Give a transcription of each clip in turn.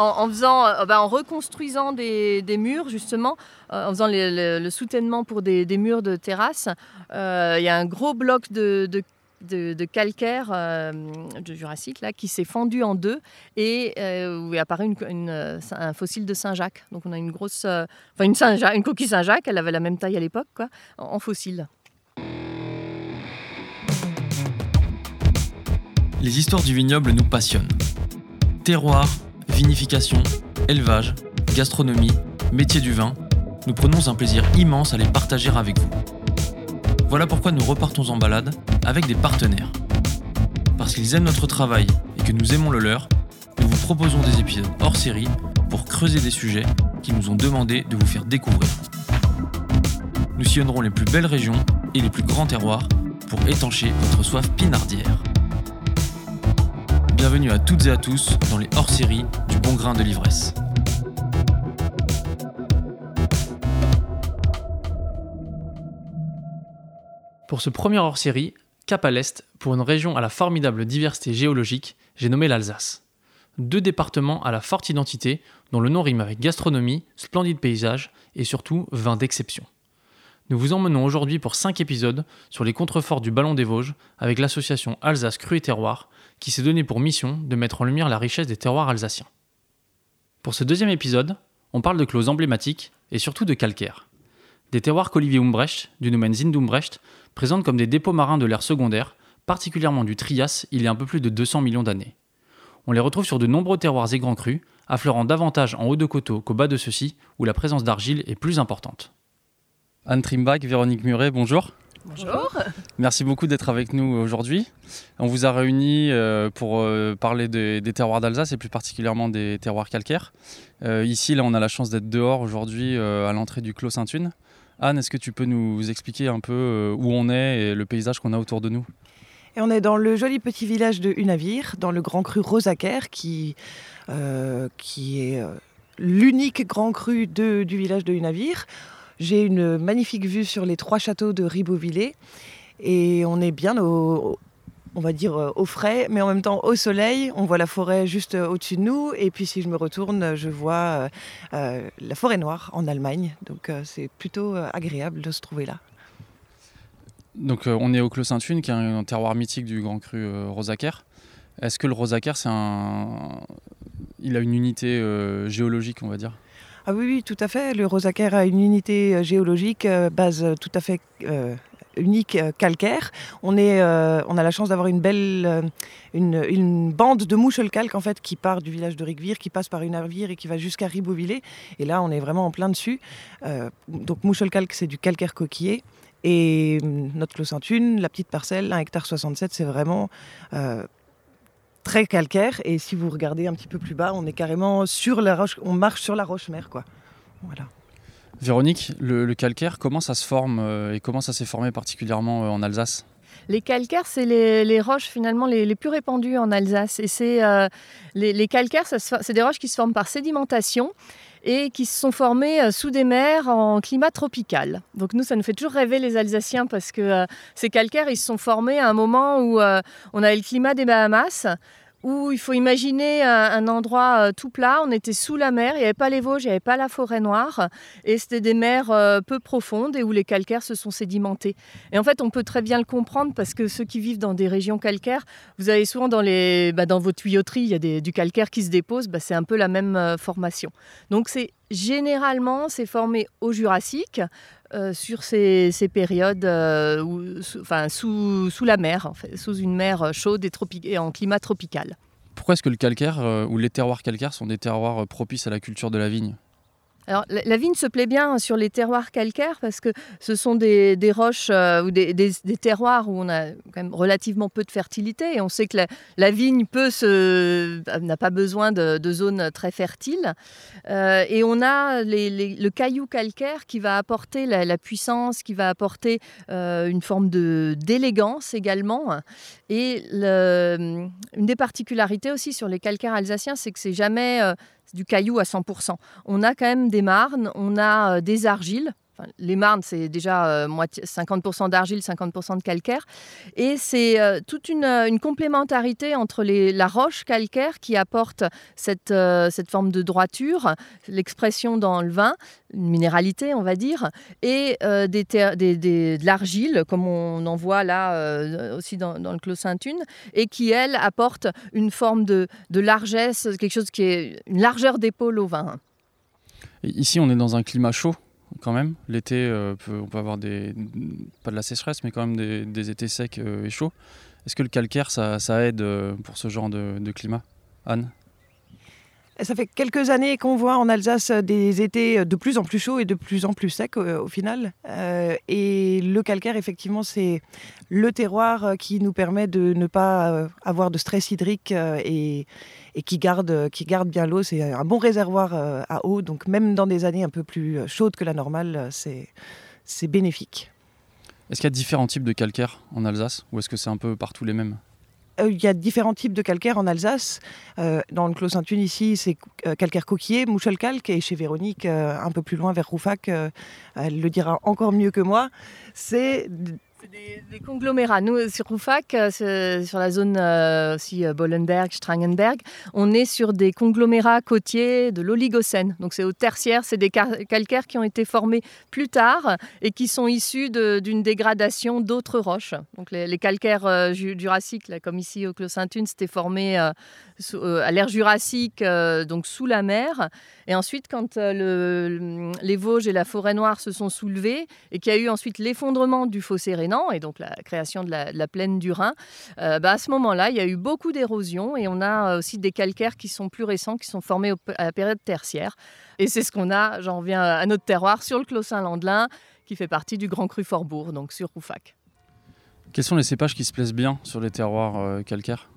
en, euh, bah, en reconstruisant des, murs justement, en faisant le, soutènement pour des, murs de terrasse. Il y a un gros bloc de, calcaire de Jurassique qui s'est fendu en deux et où est apparu un fossile de Saint-Jacques. Donc on a une grosse, enfin une, coquille Saint-Jacques, elle avait la même taille à l'époque, en fossile. Les histoires du vignoble nous passionnent. Terroir, vinification, élevage, gastronomie, métier du vin, nous prenons un plaisir immense à les partager avec vous. Voilà pourquoi nous repartons en balade avec des partenaires. Parce qu'ils aiment notre travail et que nous aimons le leur, nous vous proposons des épisodes hors série pour creuser des sujets qui nous ont demandé de vous faire découvrir. Nous sillonnerons les plus belles régions et les plus grands terroirs pour étancher votre soif pinardière. Bienvenue à toutes et à tous dans les hors-séries du bon grain de l'ivresse. Pour ce premier hors-série, cap à l'est, pour une région à la formidable diversité géologique, j'ai nommé l'Alsace. Deux départements à la forte identité, dont le nom rime avec gastronomie, splendide paysage et surtout vin d'exception. Nous vous emmenons aujourd'hui pour 5 épisodes sur les contreforts du Ballon des Vosges avec l'association Alsace Cru et Terroir qui s'est donné pour mission de mettre en lumière la richesse des terroirs alsaciens. Pour ce deuxième épisode, on parle de clauses emblématiques et surtout de calcaire. Des terroirs qu'Olivier Umbrecht, du domaine Zindumbrecht, présente comme des dépôts marins de l'ère secondaire, particulièrement du Trias il y a un peu plus de 200 millions d'années. On les retrouve sur de nombreux terroirs et grands crus, affleurant davantage en haut de coteaux qu'au bas de ceux-ci, où la présence d'argile est plus importante. Anne Trimbach, Véronique Muret, bonjour. Bonjour. Merci beaucoup d'être avec nous aujourd'hui. On vous a réunis euh, pour euh, parler des, terroirs d'Alsace et plus particulièrement des terroirs calcaires. Euh, ici, là, on a la chance d'être dehors aujourd'hui à l'entrée du Clos Saint-Une. Anne, est-ce que tu peux nous expliquer un peu où on est et le paysage qu'on a autour de nous? Et on est dans le joli petit village de Unavir, dans le grand cru Rosaker, qui, qui est l'unique grand cru du village de Unavir. J'ai une magnifique vue sur les trois châteaux de Ribeauvillé et on est bien au, on va dire euh, au frais, mais en même temps au soleil. On voit la forêt juste euh, au-dessus de nous. Et puis si je me retourne, je vois euh, la forêt noire en Allemagne. Donc c'est plutôt agréable de se trouver là. Donc on est au Clos Saint-Une, qui est un, terroir mythique du Grand Cru Rosaker. Est-ce que le Rosaker, c'est un... il a une unité géologique, on va dire? Ah oui, tout à fait. Le Rosaker a une unité euh, géologique, euh, base euh, tout à fait unique calcaire. On, est, on a la chance d'avoir une belle une, bande de mouchelcalque en fait qui part du village de Rigvire, qui passe par une arvire et qui va jusqu'à Ribeauvillé. Et là, on est vraiment en plein dessus. donc mouchelcalque, c'est du calcaire coquillé. Et notre Clos Saint-Une, la petite parcelle, 1 hectare 67, c'est vraiment très calcaire. Et si vous regardez un petit peu plus bas, on est carrément sur la roche, on marche sur la roche-mère, quoi. Voilà. Véronique, le, calcaire, comment ça se forme euh, et comment ça s'est formé particulièrement euh, en Alsace? Les calcaires, c'est les, roches finalement les, plus répandues en Alsace. Et c'est euh, les, calcaires, c'est des roches qui se forment par sédimentation et qui se sont formées sous des mers en climat tropical. Donc nous, ça nous fait toujours rêver les Alsaciens parce que ces calcaires, ils se sont formés à un moment où on avait le climat des Bahamas où il faut imaginer un, endroit euh, tout plat. On était sous la mer, il n'y avait pas les Vosges, il n'y avait pas la forêt noire, et c'était des mers euh, peu profondes et où les calcaires se sont sédimentés. Et en fait, on peut très bien le comprendre parce que ceux qui vivent dans des régions calcaires, vous avez souvent dans, les, bah, dans vos tuyauteries, il y a du calcaire qui se dépose, bah, c'est un peu la même euh, formation. Donc c'est généralement, c'est formé au Jurassique. Euh, sur ces, périodes euh, sous, la mer, sous une mer chaude et, en climat tropical. Pourquoi est-ce que le calcaire euh, ou les terroirs calcaires sont des terroirs propices à la culture de la vigne? Alors, la, vigne se plaît bien sur les terroirs calcaires parce que ce sont des, roches euh, ou des, terroirs où on a quand même relativement peu de fertilité et on sait que la, vigne peut se, n'a pas besoin de, zones très fertiles. Euh, et on a le caillou calcaire qui va apporter la, puissance, qui va apporter euh, une forme de, d'élégance également. Et une des particularités aussi sur les calcaires alsaciens, c'est que c'est jamais du caillou à 100%. On a quand même des marnes, on a euh, des argiles, les marnes, c'est déjà 50% d'argile, 50% de calcaire. Et c'est toute une, complémentarité entre la roche calcaire qui apporte cette, cette forme de droiture, l'expression dans le vin, une minéralité, on va dire, et des, de l'argile, comme on en voit là aussi dans, le Clos Saint-Une, et qui, elle, apporte une forme de, de largesse, quelque chose qui est une largeur d'épaule au vin. Ici, on est dans un climat chaud? Quand même. L'été, euh, on peut avoir des, pas de la sécheresse, mais quand même des, étés secs euh, et chauds. Est-ce que le calcaire, ça, aide euh, pour ce genre de, climat? Anne? Ça fait quelques années qu'on voit en Alsace des étés de plus en plus chauds et de plus en plus secs au, final. et le calcaire, effectivement, c'est le terroir qui nous permet de ne pas avoir de stress hydrique et, et qui garde, qui garde bien l'eau. C'est un bon réservoir euh, à eau, donc même dans des années un peu plus euh, chaudes que la normale, euh, c'est, c'est bénéfique. Est-ce qu'il y a différents types de calcaire en Alsace ou est-ce que c'est un peu partout les mêmes? Il y a différents types de calcaire en Alsace. dans le Clos Saint-Une, ici, c'est calcaire coquillé, mouchelcalque. Et chez Véronique, un peu plus loin, vers Roufac, elle le dira encore mieux que moi. C'est des, conglomérats. Nous, sur Roufac, euh, sur la zone euh, aussi euh, Bollenberg, Strangenberg, on est sur des conglomérats côtiers de l'Oligocène. Donc c'est au tertiaire, c'est des calcaires qui ont été formés plus tard et qui sont issus d'une dégradation d'autres roches. Donc les, calcaires jurassiques, comme ici au Clos c'était formé à l'ère jurassique, donc sous la mer. Et ensuite, quand le, les Vosges et la forêt noire se sont soulevés et qu'il y a eu ensuite l'effondrement du fossé et donc la création de la, plaine du Rhin, euh, bah, à ce moment-là, il y a eu beaucoup d'érosion et on a aussi des calcaires qui sont plus récents, qui sont formés à la période tertiaire. Et c'est ce qu'on a, j'en reviens à notre terroir, sur le Clos-Saint-Landelin, qui fait partie du Grand Cru Forbourg, donc sur Roufac. Quels sont les cépages qui se plaisent bien sur les terroirs euh, calcaires?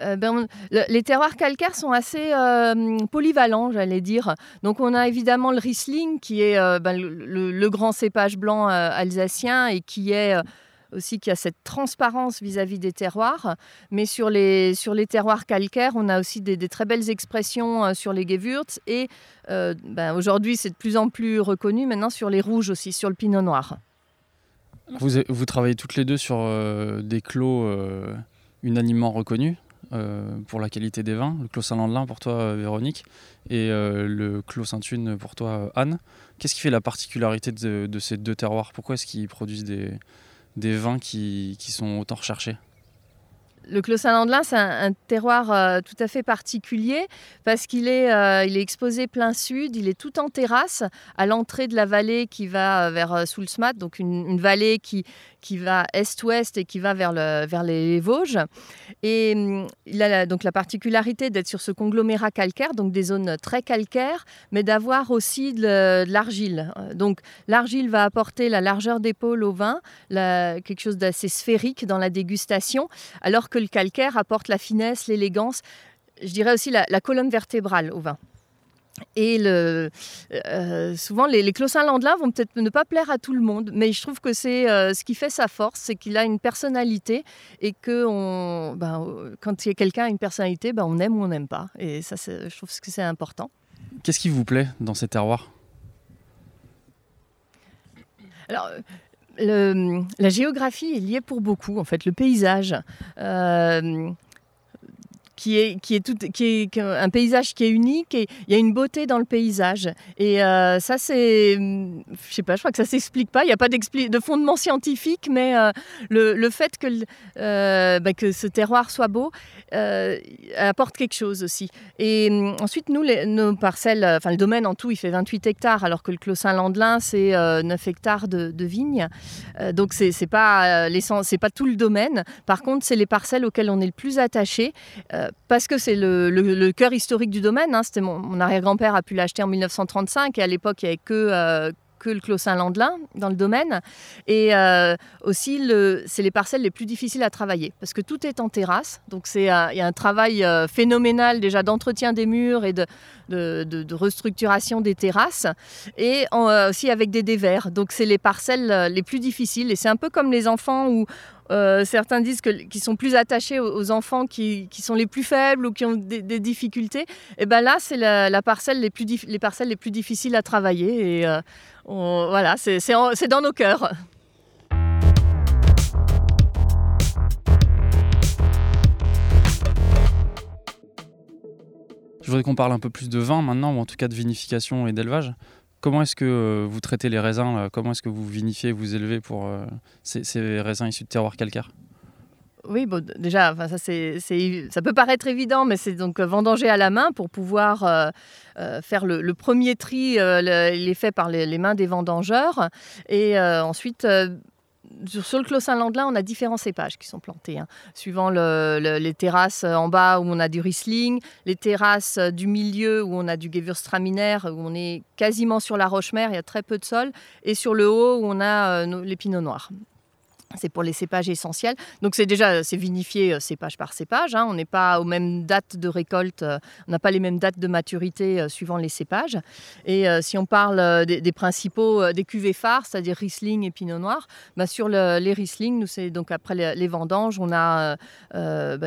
Euh, ben, les terroirs calcaires sont assez euh, polyvalents, j'allais dire. Donc on a évidemment le Riesling, qui est euh, ben, le, grand cépage blanc alsacien et qui est aussi qui a cette transparence vis-à-vis des terroirs. Mais sur les, sur les terroirs calcaires, on a aussi des, très belles expressions sur les Gewürz. Et ben, aujourd'hui, c'est de plus en plus reconnu maintenant sur les rouges aussi, sur le pinot noir. Vous, vous travaillez toutes les deux sur des clos unanimement reconnus? Euh, pour la qualité des vins, le Clos Saint-Landelin pour toi euh, Véronique et euh, le Clos Saint-Une pour toi Anne. Qu'est-ce qui fait la particularité de, ces deux terroirs? Pourquoi est-ce qu'ils produisent des, des vins qui, sont autant recherchés? Le Clos Saint-Landelin, c'est un, terroir tout à fait particulier parce qu'il est, il est exposé plein sud, il est tout en terrasse à l'entrée de la vallée qui va vers Soulsmat, donc une, vallée qui, qui va est-ouest et qui va vers, le, vers les, Vosges. Et hum, il a donc la particularité d'être sur ce conglomérat calcaire, donc des zones très calcaires, mais d'avoir aussi de, l'argile. Donc l'argile va apporter la largeur d'épaule au vin, quelque chose d'assez sphérique dans la dégustation, alors que le calcaire apporte la finesse, l'élégance, je dirais aussi la, colonne vertébrale au vin. Et le, euh, souvent, les, les Clos-Saint-Landelin vont peut-être ne pas plaire à tout le monde, mais je trouve que c'est euh, ce qui fait sa force, c'est qu'il a une personnalité et que on, ben, quand il y a quelqu'un a une personnalité, ben, on aime ou on n'aime pas. Et ça, je trouve que c'est important. Qu'est-ce qui vous plaît dans ces terroirs? Alors, la géographie est liée pour beaucoup, en fait, le paysage. Euh, qui est, qui est, tout, qui est un paysage qui est unique et il y a une beauté dans le paysage. Et euh, ça, c'est, je sais pas, je crois que ça s'explique pas. Il n'y a pas de fondement scientifique, mais euh, le, le, fait que, euh, bah, que ce terroir soit beau apporte quelque chose aussi. Et ensuite, nous, les, nos parcelles, enfin le domaine en tout, il fait 28 hectares, alors que le Clos Saint-Landelin, c'est 9 hectares de, vignes. donc, c'est pas, c'est pas tout le domaine. Par contre, c'est les parcelles auxquelles on est le plus attaché parce que c'est le, cœur historique du domaine. Hein. C'était mon, arrière-grand-père a pu l'acheter en 1935 et à l'époque il n'y avait que, euh, que le Clos Saint-Landelin dans le domaine. Et euh, aussi, c'est les parcelles les plus difficiles à travailler parce que tout est en terrasse. Donc il y a un travail euh, phénoménal déjà d'entretien des murs et de, de, restructuration des terrasses et aussi avec des dévers. Donc c'est les parcelles les plus difficiles et c'est un peu comme les enfants où euh, certains disent qu'ils sont plus attachés aux, enfants qui, sont les plus faibles ou qui ont des, difficultés. Et ben là, c'est la, parcelle les, plus les parcelles les plus difficiles à travailler. Et voilà, c'est dans nos cœurs. Je voudrais qu'on parle un peu plus de vin maintenant, ou en tout cas de vinification et d'élevage. Comment est-ce que euh, vous traitez les raisins Comment est-ce que vous vinifiez, vous élevez pour euh, ces, raisins issus de terroirs calcaires? Oui, bon, déjà, ça, peut paraître évident, mais c'est donc vendanger à la main pour pouvoir euh, faire le, premier tri. il est fait par les, les mains des vendangeurs. Et ensuite, sur le Clos Saint-Landelin, on a différents cépages qui sont plantés, hein. suivant les terrasses en bas où on a du Riesling, les terrasses du milieu où on a du Gewürztraminer, où on est quasiment sur la roche-mère, il y a très peu de sol, et sur le haut où on a euh, les pinots noirs. C'est pour les cépages essentiels. Donc c'est déjà c'est vinifié euh, cépage par cépage. Hein. On n'est pas aux mêmes dates de récolte, euh, on n'a pas les mêmes dates de maturité euh, suivant les cépages. Et si on parle des, principaux, des cuvées phares, c'est-à-dire Riesling et Pinot Noir, bah, sur les Riesling, nous c'est donc après les, vendanges, on a bah,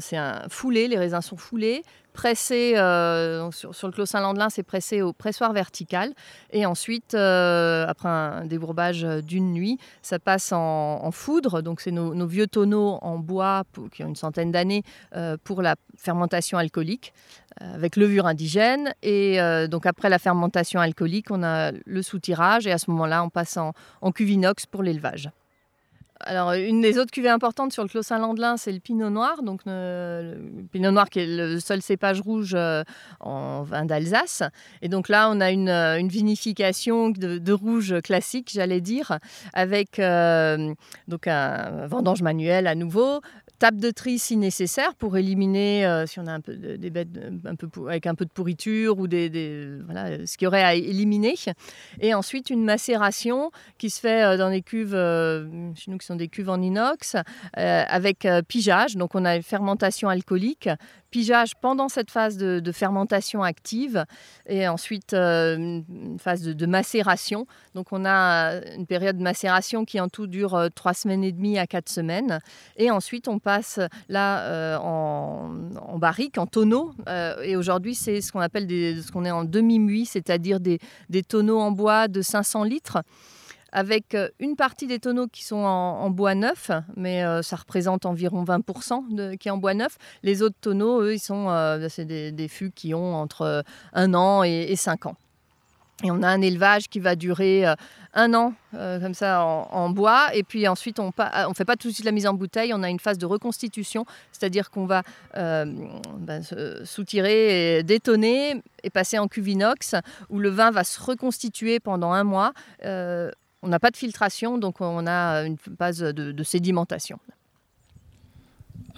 c'est un foulé, les raisins sont foulés, pressé euh, sur, le Clos Saint-Landelin, c'est pressé au pressoir vertical. Et ensuite, euh, après un débourbage d'une nuit, ça passe en, foudre. Donc, c'est nos, vieux tonneaux en bois qui ont une centaine d'années euh, pour la fermentation alcoolique avec levure indigène. Et donc, après la fermentation alcoolique, on a le soutirage. Et à ce moment-là, on passe en, en cuvinox pour l'élevage. Alors, une des autres cuvées importantes sur le Clos Saint-Landelin, c'est le Pinot Noir. Donc, le Pinot Noir qui est le seul cépage rouge euh, en vin d'Alsace. Et donc là, on a une, euh, vinification de, rouge classique, j'allais dire, avec euh, donc un vendange manuel à nouveau, Tape de tri si nécessaire pour éliminer, euh, si on a un peu des bêtes un peu avec un peu de pourriture ou des, voilà, ce qu'il y aurait à éliminer. Et ensuite une macération qui se fait euh, dans des cuves, euh, chez nous qui sont des cuves en inox, avec pigeage. Donc on a une fermentation alcoolique, pigeage pendant cette phase de, fermentation active et ensuite une phase de, macération. Donc on a une période de macération qui en tout dure trois semaines et demie à quatre semaines. Et ensuite on passe là euh, en, barrique, en tonneau. Euh, et aujourd'hui, c'est ce qu'on appelle ce qu'on est en demi-muit, c'est-à-dire des, tonneaux en bois de 500 litres avec euh, une partie des tonneaux qui sont en, bois neuf, mais ça représente environ 20% de, qui est en bois neuf. Les autres tonneaux, eux, ils sont, c'est des, fûts qui ont entre un an et, cinq ans. Et on a un élevage qui va durer euh, un an, euh, comme ça, en, bois. Et puis ensuite, on ne fait pas tout de suite la mise en bouteille. On a une phase de reconstitution, c'est-à-dire qu'on va euh, ben, soutirer, détonner et passer en cuvinox, où le vin va se reconstituer pendant un mois. On n'a pas de filtration, donc on a une phase de, sédimentation.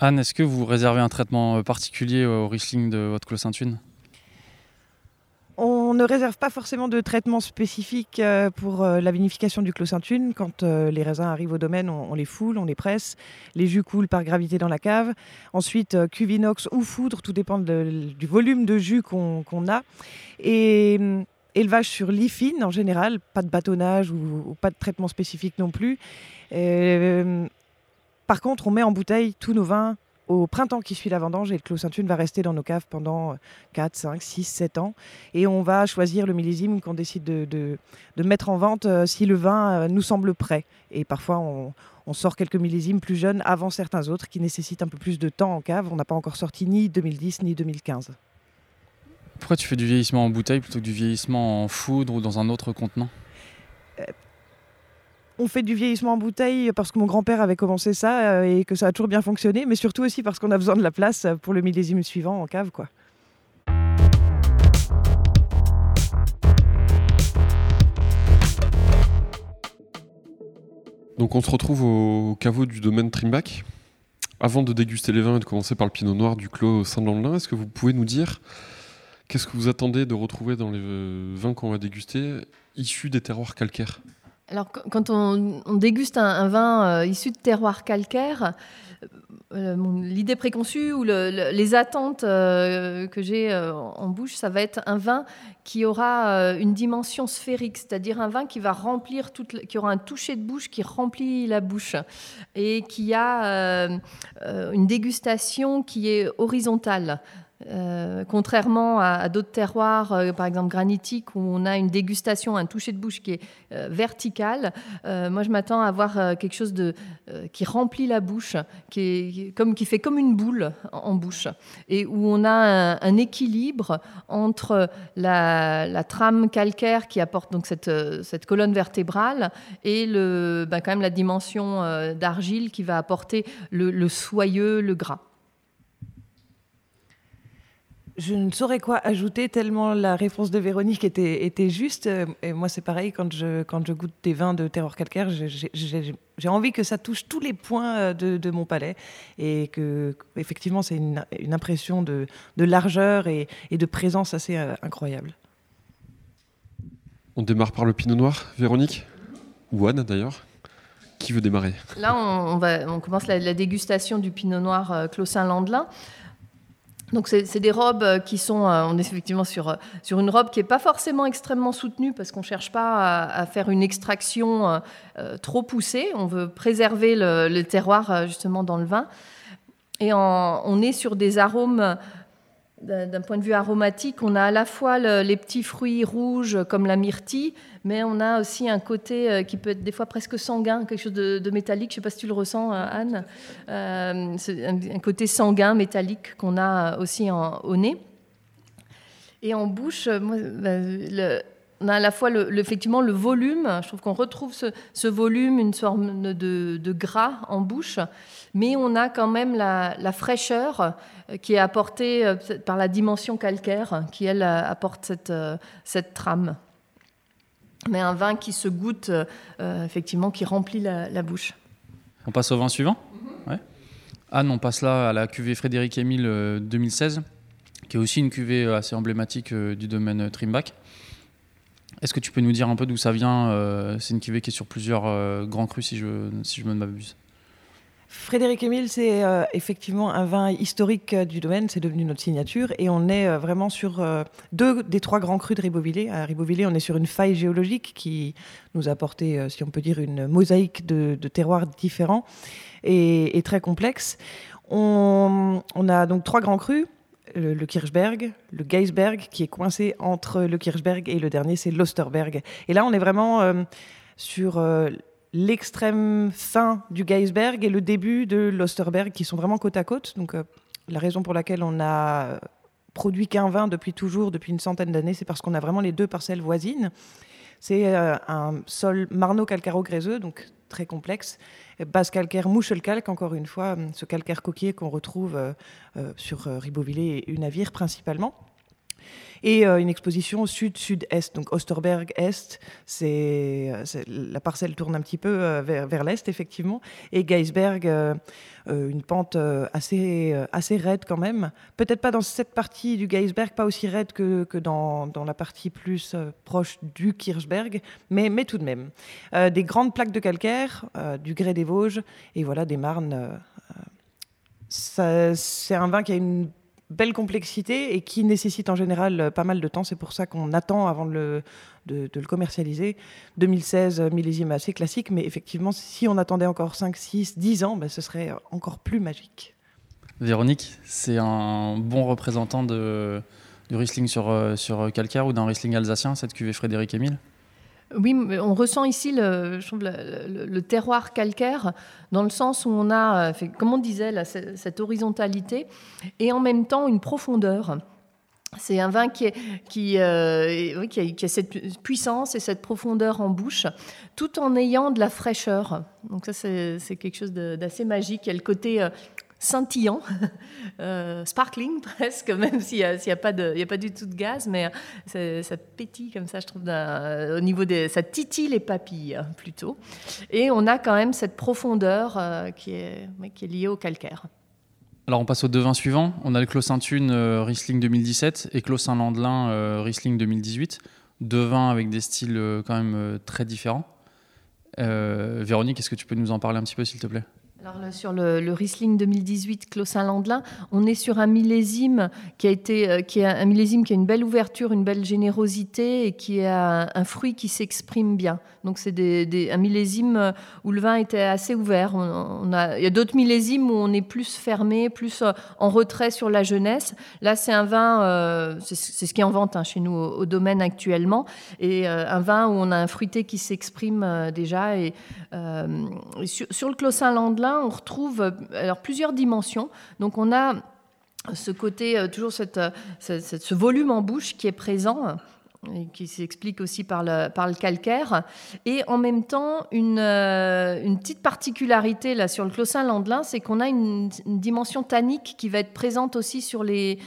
Anne, est-ce que vous réservez un traitement particulier au Riesling de votre Clos on ne réserve pas forcément de traitement spécifique euh, pour euh, la vinification du Clos Saint-Thune. Quand euh, les raisins arrivent au domaine, on, les foule, on les presse. Les jus coulent par gravité dans la cave. Ensuite, cuvinox ou foudre, tout dépend du volume de jus qu'on a. Et hum, élevage sur lit fine en général, pas de bâtonnage ou, pas de traitement spécifique non plus. Hum, par contre, on met en bouteille tous nos vins au printemps qui suit la vendange et le Clos Saint-Thune va rester dans nos caves pendant 4, 5, 6, 7 ans. Et on va choisir le millésime qu'on décide de, mettre en vente euh, si le vin euh, nous semble prêt. Et parfois, on, sort quelques millésimes plus jeunes avant certains autres qui nécessitent un peu plus de temps en cave. On n'a pas encore sorti ni 2010 ni 2015. Pourquoi tu fais du vieillissement en bouteille plutôt que du vieillissement en foudre ou dans un autre contenant euh, on fait du vieillissement en bouteille parce que mon grand-père avait commencé ça euh, et que ça a toujours bien fonctionné, mais surtout aussi parce qu'on a besoin de la place pour le millésime suivant en cave. quoi. Donc on se retrouve au caveau du domaine Trimbach. Avant de déguster les vins et de commencer par le pinot noir du clos Saint-Landelin, est-ce que vous pouvez nous dire qu'est-ce que vous attendez de retrouver dans les vins qu'on va déguster issus des terroirs calcaires? Alors, quand on, déguste un, vin euh, issu de terroir calcaire, l'idée préconçue ou les attentes que j'ai en bouche, ça va être un vin qui aura une dimension sphérique, c'est-à-dire un vin qui va remplir toute, qui aura un toucher de bouche qui remplit la bouche et qui a une dégustation qui est horizontale. Euh, contrairement à, d'autres terroirs, euh, par exemple granitiques, où on a une dégustation, un toucher de bouche qui est euh, vertical, moi je m'attends à avoir quelque chose qui remplit la bouche, qui, fait comme une boule en, bouche, et où on a un, équilibre entre la, trame calcaire qui apporte donc cette, colonne vertébrale et le, ben, quand même la dimension d'argile qui va apporter le soyeux, le gras je ne saurais quoi ajouter tellement la réponse de Véronique était, était juste. Et moi, c'est pareil, quand je, quand je goûte des vins de terreur calcaire, j'ai envie que ça touche tous les points euh, de, mon palais et que, effectivement, c'est une, impression de, largeur et, de présence assez euh, incroyable. On démarre par le pinot noir, Véronique Ou Anne, d'ailleurs qui veut démarrer? Là, on, va, on commence la, dégustation du Pinot Noir euh, Clos-Saint-Landelin. Donc c'est des robes euh, qui sont, euh, on est effectivement sur, euh, sur une robe qui n'est pas forcément extrêmement soutenue parce qu'on ne cherche pas à, faire une extraction trop poussée, on veut préserver le, terroir justement dans le vin. Et on est sur des arômes d'un point de vue aromatique, on a à la fois les petits fruits rouges comme la myrtille, mais on a aussi un côté euh, qui peut être des fois presque sanguin, quelque chose de, métallique. Je ne sais pas si tu le ressens, euh, Anne. Euh, c'est un, côté sanguin, métallique qu'on a aussi au nez. Et en bouche, ben, on a à la fois le, effectivement le volume. Je trouve qu'on retrouve ce, volume, une sorte de, gras en bouche, mais on a quand même la fraîcheur qui est apportée euh, par la dimension calcaire, qui elle apporte cette, euh, cette trame. Mais un vin qui se goûte, euh, effectivement, qui remplit la, bouche. On passe au vin suivant? Mhm. Anne, on passe là à la cuvée Frédéric Émile 2016, qui est aussi une cuvée assez emblématique du domaine Trimbach. Est-ce que tu peux nous dire un peu d'où ça vient C'est une cuvée qui est sur plusieurs grands crus, si je, si je m'abuse. Frédéric Émile, c'est euh, effectivement un vin historique euh, du domaine, c'est devenu notre signature, et on est euh, vraiment sur deux des trois grands crus de Ribeauvillé. À Ribeauvillé, on est sur une faille géologique qui nous a apporté, si on peut dire, une mosaïque de, terroirs différents et, très complexes. On, a donc trois grands crus. Le, Kirchberg, le Geisberg, qui est coincé entre le Kirchberg et le dernier, c'est l'Osterberg. Et là, on est vraiment sur l'extrême fin du Geisberg et le début de l'Osterberg, qui sont vraiment côte à côte. Donc, euh, la raison pour laquelle on a produit qu'un vin depuis toujours, depuis une centaine d'années, c'est parce qu'on a vraiment les deux parcelles voisines. C'est euh, un sol marno-calcaro-gréseux, donc très complexe. Base calcaire, mouchelcalque, encore une fois, ce calcaire coquillé qu'on retrouve euh, sur Ribeauvillé et Unavir principalement et euh, une exposition sud-sud-est, donc Osterberg Est, c'est la parcelle tourne un petit peu euh, vers, l'est effectivement, et Geisberg, euh, une pente assez, assez raide quand même, peut-être pas dans cette partie du Geisberg, pas aussi raide que, que dans, dans, la partie plus proche du Kirchberg, mais, mais tout de même. des grandes plaques de calcaire, du grès des Vosges, et voilà des marnes. c'est un vin qui a une belle complexité et qui nécessite en général euh, pas mal de temps. C'est pour ça qu'on attend avant de le, commercialiser. 2016, euh, millésime assez classique, mais effectivement, si on attendait encore 5, 6, 10 ans, ben, ce serait encore plus magique. Véronique, c'est un bon représentant du Riesling sur, euh, sur calcaire ou d'un Riesling alsacien, cette cuvée Frédéric Émile oui, on ressent ici le, terroir calcaire dans le sens où on a, euh, comme on disait, cette horizontalité et en même temps une profondeur. C'est un vin euh, qui, a, cette puissance et cette profondeur en bouche, tout en ayant de la fraîcheur. Donc ça, c'est quelque chose d'assez magique. Il y a le côté euh, scintillant, euh, sparkling presque, même s'il n'y a, pas du tout de gaz, mais ça pétille comme ça, je trouve, au niveau des... ça titille les papilles hein, plutôt. Et on a quand même cette profondeur euh, qui, est, liée au calcaire. Alors on passe au devin suivant. On a le Clos Saint-Thune euh, Riesling 2017 et Clos Saint-Landelin Riesling 2018. Deux vins avec des styles quand même très différents. Véronique, est-ce que tu peux nous en parler un petit peu s'il te plaît? Alors sur le, Riesling 2018 Clos Saint-Landelin, on est sur un millésime qui a été, euh, qui a un millésime qui a une belle ouverture, une belle générosité et qui a un, fruit qui s'exprime bien. Donc c'est un millésime euh, où le vin était assez ouvert. On, a, il y a d'autres millésimes où on est plus fermé, plus euh, en retrait sur la jeunesse. Là, c'est un vin, c'est ce qui est en vente hein, chez nous au, domaine actuellement, et un vin où on a un fruité qui s'exprime déjà. Et, sur, sur, le Clos Saint-Landelin on retrouve euh, alors, plusieurs dimensions. Donc on a ce côté, euh, toujours euh, ce volume en bouche qui est présent qui s'explique aussi par le, calcaire. Et en même temps, une, petite particularité là, sur le Clos Landelin, c'est qu'on a une, dimension tannique qui va être présente aussi sur les,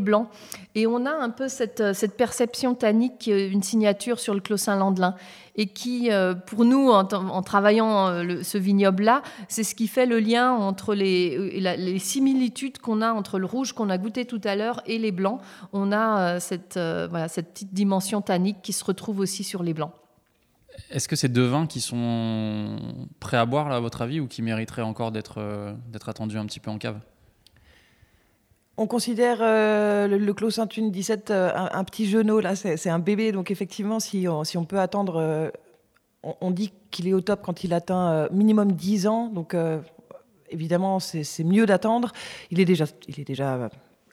blancs. Et on a un peu cette, perception tannique une signature sur le Clos Landelin et qui, euh, pour nous, en, travaillant euh, ce vignoble-là, c'est ce qui fait le lien entre les, euh, les similitudes qu'on a entre le rouge qu'on a goûté tout à l'heure et les blancs. On a cette, petite dimension tannique qui se retrouve aussi sur les blancs. Est-ce que c'est deux vins qui sont prêts à boire, à votre avis, ou qui mériteraient encore d'être attendus un petit peu en cave? On considère euh, le, Clos Saint-Une 17 euh, un, petit genou, là, c'est un bébé. Donc, effectivement, si on, on peut attendre, euh, on, dit qu'il est au top quand il atteint minimum 10 ans. Donc, évidemment, c'est mieux d'attendre. Il, est déjà, il est déjà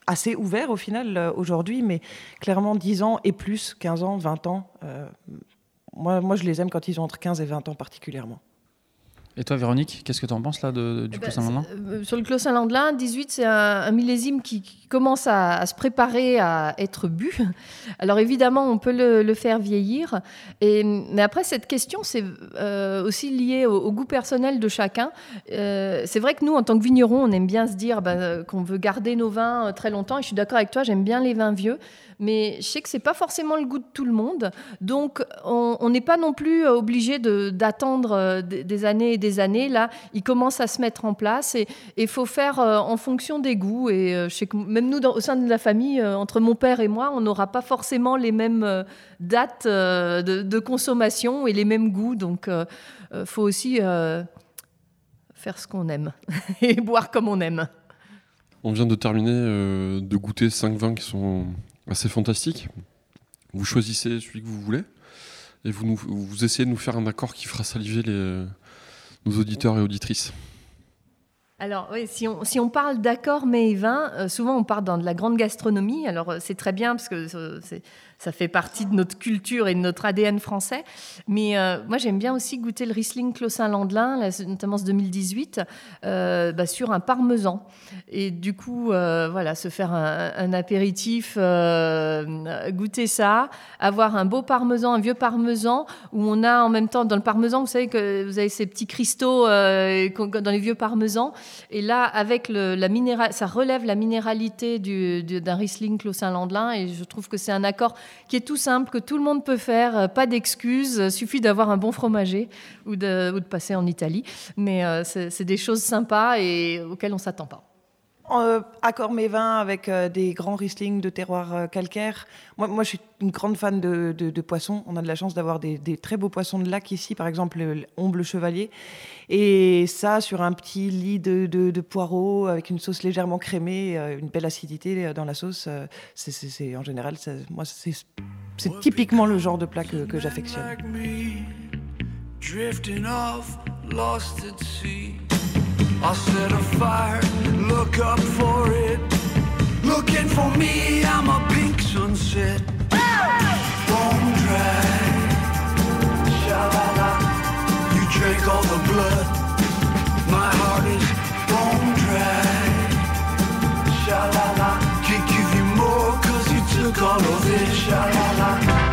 assez ouvert au final aujourd'hui, mais clairement 10 ans et plus, 15 ans, 20 ans. moi, moi, je les aime quand ils ont entre 15 et 20 ans particulièrement. Et toi, Véronique, qu'est-ce que tu en penses là de, du eh Clos Saint-Landelin ben, euh, Sur le Clos Saint-Landelin, 18, c'est un, millésime qui, commence à, se préparer à être bu. Alors évidemment, on peut le, faire vieillir. Et, mais après, cette question, c'est euh, aussi lié au, goût personnel de chacun. Euh, c'est vrai que nous, en tant que vignerons, on aime bien se dire ben, qu'on veut garder nos vins très longtemps. Et je suis d'accord avec toi, j'aime bien les vins vieux mais je sais que c'est pas forcément le goût de tout le monde. Donc, on n'est pas non plus obligé d'attendre des années et des années. Là, il commence à se mettre en place et il faut faire euh, en fonction des goûts. Et je sais que même nous, au sein de la famille, entre mon père et moi, on n'aura pas forcément les mêmes dates de, consommation et les mêmes goûts. Donc, il faut aussi faire ce qu'on aime et boire comme on aime. On vient de terminer de goûter cinq vins qui sont bah, c'est fantastique. Vous choisissez celui que vous voulez et vous, vous essayez de nous faire un accord qui fera saliver les, nos auditeurs et auditrices. Alors oui, si on, si on parle d'accord mais et vin, euh, souvent on part dans de la grande gastronomie. Alors euh, c'est très bien parce que euh, ça fait partie de notre culture et de notre ADN français. Mais euh, moi, j'aime bien aussi goûter le Riesling Clos Saint-Landelin, notamment ce 2018, euh, bah, sur un parmesan. Et du coup, euh, voilà, se faire un, apéritif, goûter ça, avoir un beau parmesan, un vieux parmesan, où on a en même temps, dans le parmesan, vous savez que vous avez ces petits cristaux dans les vieux parmesans. Et là, avec la minéral, ça relève la minéralité d'un Riesling Clos Saint-Landelin. Et je trouve que c'est un accord qui est tout simple, que tout le monde peut faire, euh, pas d'excuses, euh, suffit d'avoir un bon fromager ou de, ou de passer en Italie. Mais euh, c'est des choses sympas et auxquelles on ne s'attend pas. Euh, accord mes vins avec des grands Riesling de terroir calcaire. Moi, je suis une grande fan de, de, poissons. On a de la chance d'avoir des, très beaux poissons de lac ici, par exemple l'omble chevalier. Et ça, sur un petit lit de, poireaux avec une sauce légèrement crémée, une belle acidité dans la sauce, c'est en général, moi, c'est typiquement le genre de plat que j'affectionne. I'll set a fire, look up for it. Looking for me, I'm a pink sunset. Bone dry, sha -la -la. You drank all the blood. My heart is bone dry, Sha la la. Can't give you more, cause you took all of it, Sha la la.